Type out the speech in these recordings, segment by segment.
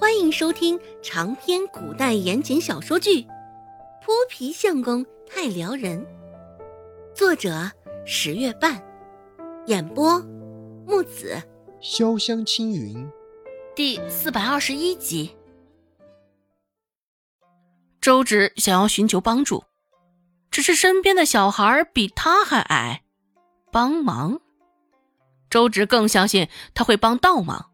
欢迎收听长篇古代言情小说剧《泼皮相公太撩人》，作者十月半，演播木子潇湘青云，第四百二十一集。周芷想要寻求帮助，只是身边的小孩比他还矮，帮忙。周芷更相信他会帮倒忙，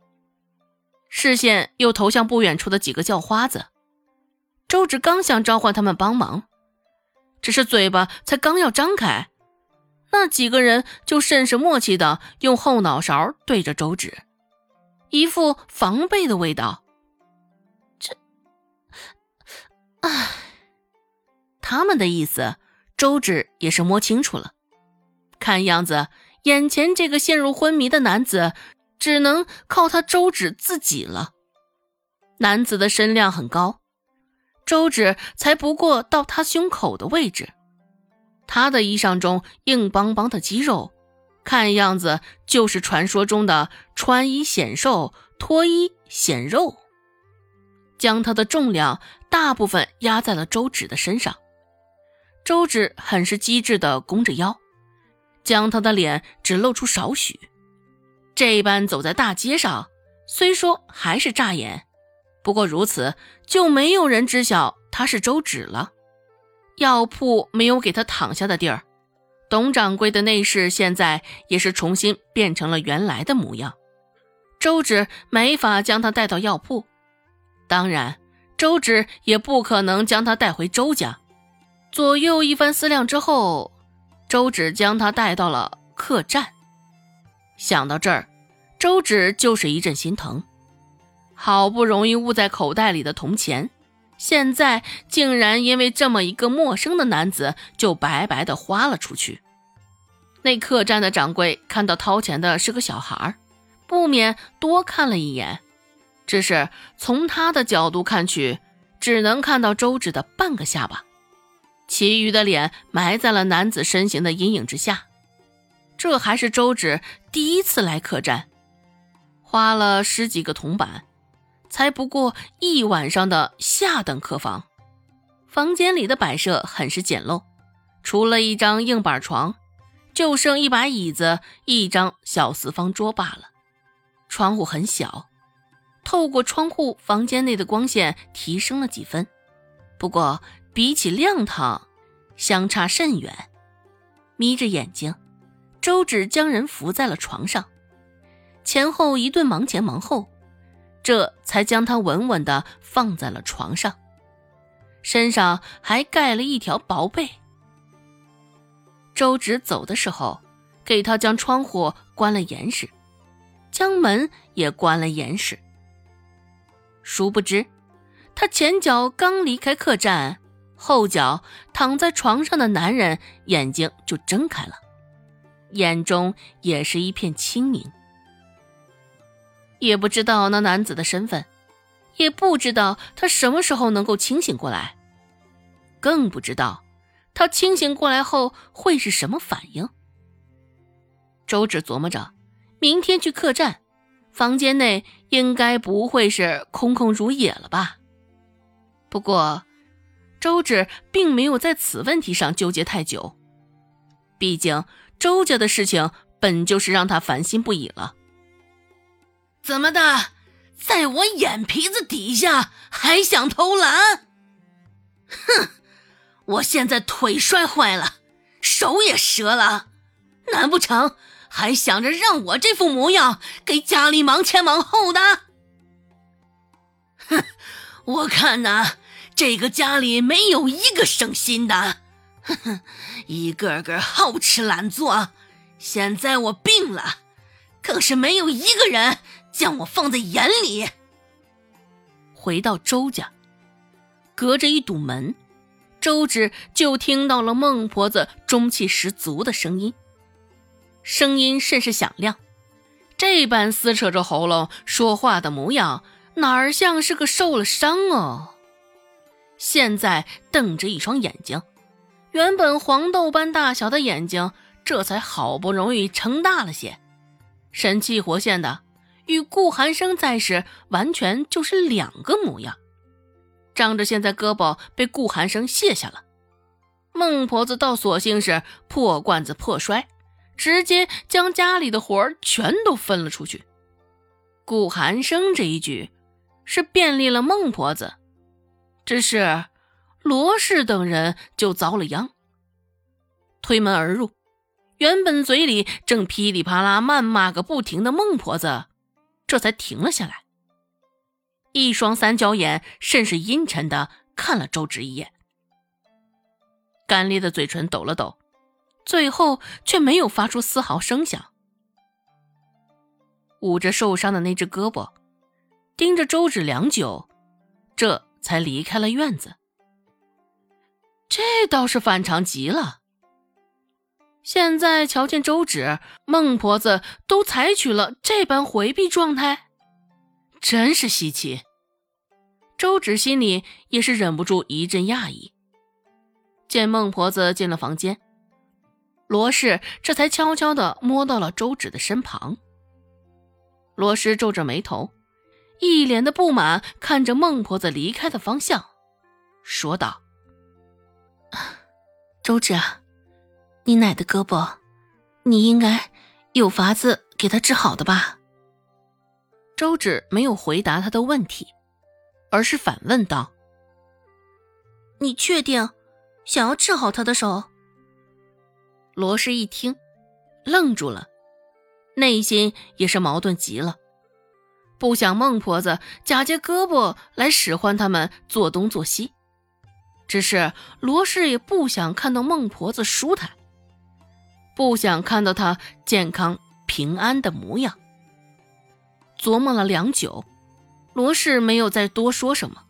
视线又投向不远处的几个叫花子。周芷刚想召唤他们帮忙，只是嘴巴才刚要张开，那几个人就甚是默契的用后脑勺对着周芷，一副防备的味道。这，唉，他们的意思，周芷也是摸清楚了，看样子。眼前这个陷入昏迷的男子，只能靠他周芷自己了。男子的身量很高，周芷才不过到他胸口的位置。他的衣裳中硬邦邦的肌肉，看样子就是传说中的穿衣显瘦，脱衣显肉，将他的重量大部分压在了周芷的身上。周芷很是机智的弓着腰。将他的脸只露出少许，这一般走在大街上，虽说还是扎眼，不过如此就没有人知晓他是周芷了。药铺没有给他躺下的地儿，董掌柜的内室现在也是重新变成了原来的模样。周芷没法将他带到药铺，当然，周芷也不可能将他带回周家。左右一番思量之后。周芷将他带到了客栈，想到这儿，周芷就是一阵心疼。好不容易捂在口袋里的铜钱，现在竟然因为这么一个陌生的男子就白白的花了出去。那客栈的掌柜看到掏钱的是个小孩，不免多看了一眼，只是从他的角度看去，只能看到周芷的半个下巴。其余的脸埋在了男子身形的阴影之下。这还是周芷第一次来客栈，花了十几个铜板，才不过一晚上的下等客房。房间里的摆设很是简陋，除了一张硬板床，就剩一把椅子、一张小四方桌罢了。窗户很小，透过窗户，房间内的光线提升了几分。不过，比起亮堂，相差甚远。眯着眼睛，周芷将人扶在了床上，前后一顿忙前忙后，这才将他稳稳的放在了床上，身上还盖了一条薄被。周芷走的时候，给他将窗户关了严实，将门也关了严实。殊不知，他前脚刚离开客栈。后脚躺在床上的男人眼睛就睁开了，眼中也是一片清明。也不知道那男子的身份，也不知道他什么时候能够清醒过来，更不知道他清醒过来后会是什么反应。周芷琢磨着，明天去客栈，房间内应该不会是空空如也了吧？不过。周芷并没有在此问题上纠结太久，毕竟周家的事情本就是让他烦心不已了。怎么的，在我眼皮子底下还想偷懒？哼！我现在腿摔坏了，手也折了，难不成还想着让我这副模样给家里忙前忙后的？哼！我看呐。这个家里没有一个省心的，哼哼，一个个好吃懒做。现在我病了，更是没有一个人将我放在眼里。回到周家，隔着一堵门，周芷就听到了孟婆子中气十足的声音，声音甚是响亮，这般撕扯着喉咙说话的模样，哪儿像是个受了伤哦。现在瞪着一双眼睛，原本黄豆般大小的眼睛，这才好不容易撑大了些，神气活现的，与顾寒生在时完全就是两个模样。仗着现在胳膊被顾寒生卸下了，孟婆子倒索性是破罐子破摔，直接将家里的活儿全都分了出去。顾寒生这一举是便利了孟婆子，只是罗氏等人就遭了殃。推门而入，原本嘴里正噼里啪啦谩骂个不停的孟婆子，这才停了下来。一双三角眼甚是阴沉的看了周芷一眼，干裂的嘴唇抖了抖，最后却没有发出丝毫声响，捂着受伤的那只胳膊，盯着周芷良久，这才离开了院子。这倒是反常极了。现在瞧见周芷，孟婆子都采取了这般回避状态。真是稀奇，周芷心里也是忍不住一阵讶异。见孟婆子进了房间，罗氏这才悄悄地摸到了周芷的身旁。罗氏皱着眉头，一脸的不满看着孟婆子离开的方向，说道：“周芷，你奶的胳膊，你应该有法子给她治好的吧？”周芷没有回答他的问题，而是反问道：“你确定想要治好他的手？”罗氏一听，愣住了，内心也是矛盾极了，不想孟婆子假借胳膊来使唤他们做东做西，只是罗氏也不想看到孟婆子舒坦，不想看到她健康平安的模样。琢磨了良久，罗氏没有再多说什么。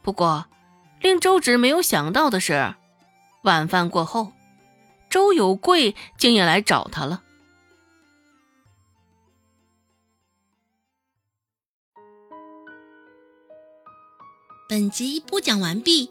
不过，令周芷没有想到的是，晚饭过后，周有贵竟也来找他了。本集播讲完毕，